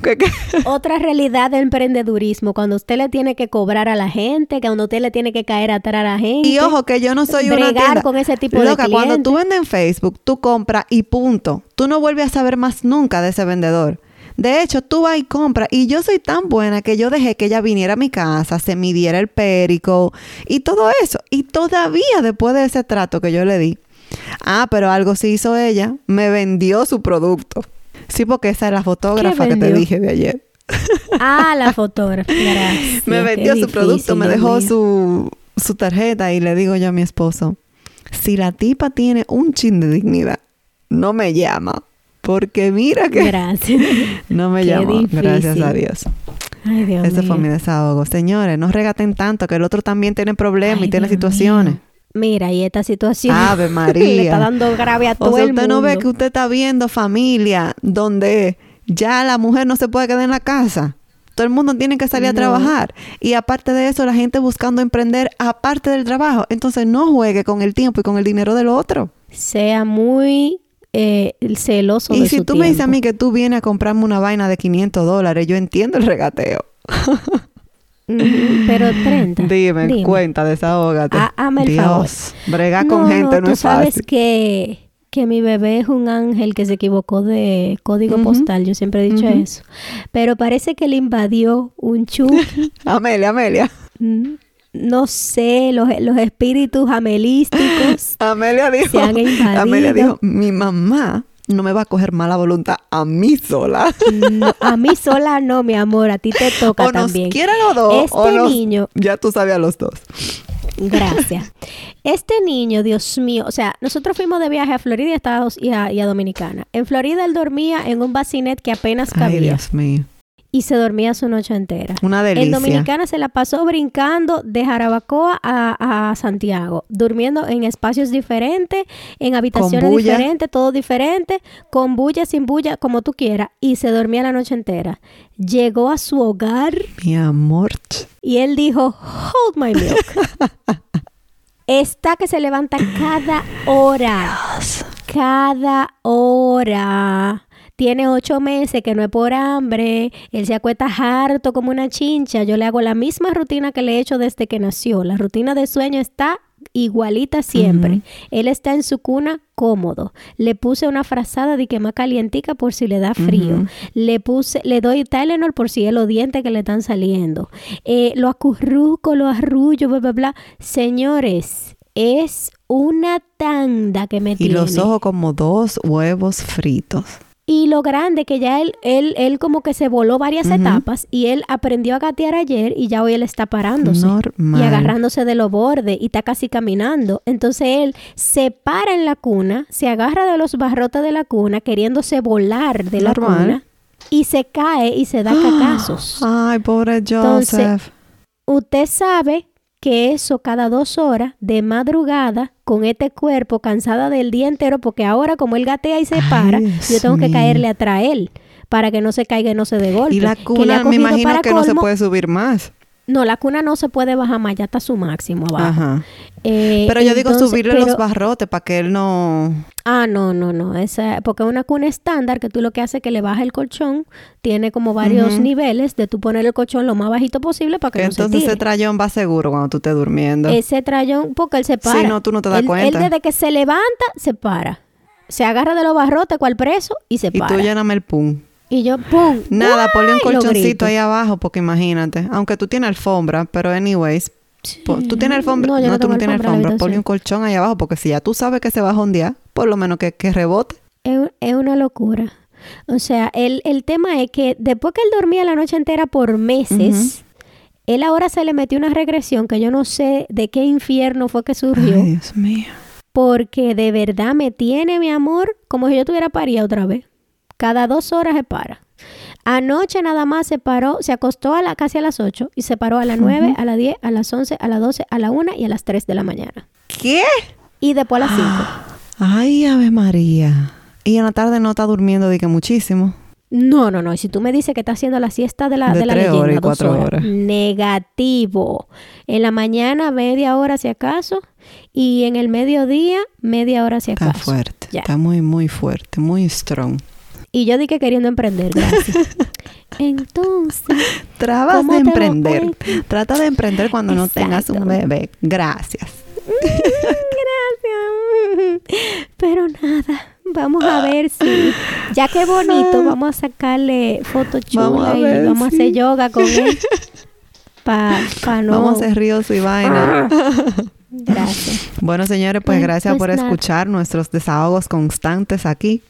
Speaker 2: Otra realidad del emprendedurismo, cuando usted le tiene que cobrar a la gente, cuando usted le tiene que caer atrás a la gente.
Speaker 3: Y ojo, que yo no soy una tienda.
Speaker 2: con ese tipo
Speaker 3: Loca,
Speaker 2: de
Speaker 3: cuando
Speaker 2: clientes.
Speaker 3: tú vendes en Facebook, tú compras y punto. Tú no vuelves a saber más nunca de ese vendedor. De hecho, tú vas y compras. Y yo soy tan buena que yo dejé que ella viniera a mi casa, se midiera el périco y todo eso. Y todavía después de ese trato que yo le di, ah, pero algo sí hizo ella, me vendió su producto. Sí, porque esa es la fotógrafa que te dije de ayer.
Speaker 2: Ah, la fotógrafa. Gracias.
Speaker 3: me
Speaker 2: Qué
Speaker 3: vendió su
Speaker 2: difícil,
Speaker 3: producto, me dejó su, su tarjeta y le digo yo a mi esposo, si la tipa tiene un chin de dignidad, no me llama. Porque mira que
Speaker 2: Gracias.
Speaker 3: no me llamó. Gracias a Dios.
Speaker 2: Ay, Dios
Speaker 3: Ese fue mi desahogo. Señores, no regaten tanto, que el otro también tiene problemas
Speaker 2: Ay,
Speaker 3: y tiene
Speaker 2: Dios
Speaker 3: situaciones.
Speaker 2: mío. Mira, y esta situación
Speaker 3: Ave María.
Speaker 2: le está dando grave a todo
Speaker 3: O sea,
Speaker 2: el
Speaker 3: usted
Speaker 2: mundo.
Speaker 3: no ve que usted está viendo familia donde ya la mujer no se puede quedar en la casa. Todo el mundo tiene que salir a trabajar. Y aparte de eso, la gente buscando emprender aparte del trabajo. Entonces no juegue con el tiempo y con el dinero del otro.
Speaker 2: Sea muy eh, celoso
Speaker 3: Y
Speaker 2: de
Speaker 3: si
Speaker 2: su
Speaker 3: tú me dices a mí que tú vienes a comprarme una vaina de 500 dólares, yo entiendo el regateo.
Speaker 2: Pero 30.
Speaker 3: Dime, cuenta, desahógate.
Speaker 2: Ah, hazme el
Speaker 3: Dios,
Speaker 2: favor.
Speaker 3: bregar
Speaker 2: no,
Speaker 3: con gente no,
Speaker 2: tú
Speaker 3: es
Speaker 2: sabes
Speaker 3: fácil.
Speaker 2: que, que mi bebé es un ángel que se equivocó de código postal. Yo siempre he dicho eso. Pero parece que le invadió un chuki.
Speaker 3: Amelia, Amelia.
Speaker 2: Mm, no sé, los, los espíritus amelísticos.
Speaker 3: Amelia dijo,
Speaker 2: Se han invadido.
Speaker 3: Amelia dijo, mi mamá no me va a coger mala voluntad a mí sola.
Speaker 2: No, a mí sola no, mi amor. A ti te toca
Speaker 3: o nos
Speaker 2: también.
Speaker 3: quieren los dos.
Speaker 2: Este
Speaker 3: o nos-
Speaker 2: niño-
Speaker 3: Ya tú sabías los dos.
Speaker 2: Gracias. Este niño, Dios mío, o sea, nosotros fuimos de viaje a Florida y a Estados y a, y a Dominicana. En Florida él dormía en un bacinet que apenas
Speaker 3: Ay,
Speaker 2: cabía
Speaker 3: Dios mío.
Speaker 2: Y se dormía su noche entera.
Speaker 3: Una
Speaker 2: En
Speaker 3: delicia.
Speaker 2: Dominicana se la pasó brincando de Jarabacoa a, a Santiago, durmiendo en espacios diferentes, en habitaciones diferentes, todo diferente, con bulla, sin bulla, como tú quieras, y se dormía la noche entera. Llegó a su hogar
Speaker 3: Mi amor.
Speaker 2: y él dijo, hold my milk. Está que se levanta cada hora. Cada hora. Tiene ocho meses que no es por hambre. Él se acuesta harto como una chincha. Yo le hago la misma rutina que le he hecho desde que nació. La rutina de sueño está igualita siempre. Él está en su cuna cómodo. Le puse una frazada de que más calientica por si le da frío. Le puse, le doy Tylenol por si es los dientes que le están saliendo. Eh, lo acurruco, lo arrullo, bla, bla, bla. Señores, es una tanda que me
Speaker 3: Y
Speaker 2: tiene.
Speaker 3: los ojos como dos huevos fritos.
Speaker 2: Y lo grande que ya él, él, él como que se voló varias etapas y él aprendió a gatear ayer y ya hoy él está parándose.
Speaker 3: Normal.
Speaker 2: Y agarrándose de los bordes y está casi caminando. Entonces él se para en la cuna, se agarra de los barrotes de la cuna, queriéndose volar de la
Speaker 3: Normal.
Speaker 2: cuna y se cae y se da cacazos.
Speaker 3: Ay, pobre
Speaker 2: Entonces,
Speaker 3: Joseph.
Speaker 2: Usted sabe que eso cada dos horas de madrugada con este cuerpo cansada del día entero porque ahora como él gatea y se
Speaker 3: Ay,
Speaker 2: para,
Speaker 3: Dios
Speaker 2: yo tengo que caerle atrás a él para que no se caiga y no se dé golpe.
Speaker 3: y la cuna, me imagino que no se puede subir más.
Speaker 2: No, la cuna no se puede bajar más, ya está su máximo abajo.
Speaker 3: Ajá.
Speaker 2: Eh,
Speaker 3: Pero yo digo
Speaker 2: entonces,
Speaker 3: subirle
Speaker 2: pero-
Speaker 3: los barrotes para que él no...
Speaker 2: Ah, no, no, no. Esa, porque una cuna estándar que tú lo que haces es que le bajas el colchón, tiene como varios niveles de tú poner el colchón lo más bajito posible para que,
Speaker 3: Que
Speaker 2: no se
Speaker 3: entonces ese trayón va seguro cuando tú estés durmiendo.
Speaker 2: Ese trayón, porque él se para.
Speaker 3: Sí, no, tú no te das
Speaker 2: Él-
Speaker 3: cuenta.
Speaker 2: Él desde que se levanta, se para. Se agarra de los barrotes cual preso y se
Speaker 3: y
Speaker 2: para.
Speaker 3: tú lléname el pum.
Speaker 2: Y yo, ¡pum!
Speaker 3: Nada, ponle un colchoncito ahí abajo porque imagínate. Aunque tú tienes alfombra, pero anyways... po- Tú tienes alfombra,
Speaker 2: No, yo no
Speaker 3: tú no tienes
Speaker 2: alfombra
Speaker 3: ponle un colchón ahí abajo porque si ya tú sabes que se va a jondear, por lo menos que, que rebote.
Speaker 2: Es, es una locura. O sea, el, el tema es que después que él dormía la noche entera por meses, él ahora se le metió una regresión que yo no sé de qué infierno fue que surgió.
Speaker 3: Ay, Dios mío.
Speaker 2: Porque de verdad me tiene, mi amor, como si yo tuviera parida otra vez. Cada dos horas se para. Anoche nada más se paró, se acostó a la, casi a las 8 y se paró a las 9, a las 10, a las 11, a las 12, a la 1 y a las 3 de la mañana.
Speaker 3: ¿Qué?
Speaker 2: Y después a las 5.
Speaker 3: Ay, Ave María. Y en la tarde no está durmiendo que muchísimo.
Speaker 2: No, no, no. Y si tú me dices que está haciendo la siesta de la,
Speaker 3: De
Speaker 2: de la
Speaker 3: tres
Speaker 2: leyenda,
Speaker 3: horas y
Speaker 2: dos horas,
Speaker 3: horas.
Speaker 2: negativo. En la mañana, media hora si acaso. Y en el mediodía, media hora si
Speaker 3: Está
Speaker 2: acaso.
Speaker 3: fuerte.
Speaker 2: Ya.
Speaker 3: Está muy, muy fuerte. Muy strong.
Speaker 2: Y yo dije queriendo emprender, gracias. Entonces,
Speaker 3: Trabas
Speaker 2: ¿Cómo
Speaker 3: de emprender. Trata de emprender cuando no tengas un bebé. Gracias.
Speaker 2: gracias. Pero nada, Vamos a ver si, ya que bonito, vamos a sacarle fotos
Speaker 3: Vamos a
Speaker 2: chulas y vamos a hacer yoga con él. Pa, pa no.
Speaker 3: Vamos a hacer ríos y vaina.
Speaker 2: Gracias.
Speaker 3: Bueno, señores, pues
Speaker 2: Pues-
Speaker 3: gracias
Speaker 2: pues
Speaker 3: por
Speaker 2: nada.
Speaker 3: escuchar nuestros desahogos constantes aquí.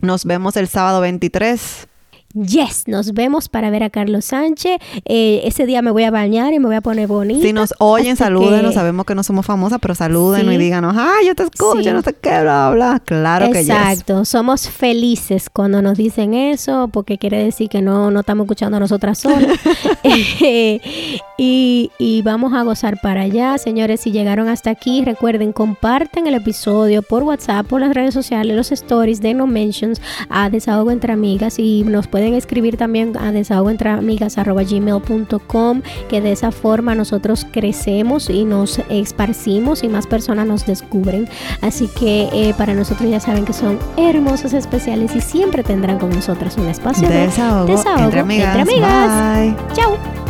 Speaker 3: Nos vemos el sábado 23.
Speaker 2: Yes, nos vemos para ver a Carlos Sánchez. Eh, ese día me voy a bañar y me voy a poner bonita.
Speaker 3: Si nos oyen, salúdenos.
Speaker 2: que-
Speaker 3: Sabemos que no somos famosas, pero salúdenos
Speaker 2: Sí.
Speaker 3: y díganos, ay, yo te escucho,
Speaker 2: Sí.
Speaker 3: no sé qué, bla, bla. Claro que yes.
Speaker 2: Exacto, somos felices cuando nos dicen eso, porque quiere decir que no, no estamos escuchando a nosotras solas. Eh, y, y vamos a gozar para allá, señores. Si llegaron hasta aquí, recuerden, comparten el episodio por WhatsApp, por las redes sociales, los stories de No Mentions a Desahogo Entre Amigas y nos pueden escribir también a desahogoentreamigas.gmail.com que de esa forma nosotros crecemos y nos esparcimos y más personas nos descubren. Así que eh, para nosotros ya saben que son hermosos, especiales y siempre tendrán con nosotros un espacio de
Speaker 3: Desahogo,
Speaker 2: desahogo
Speaker 3: entre amigas.
Speaker 2: entre amigas.
Speaker 3: Bye.
Speaker 2: Chao.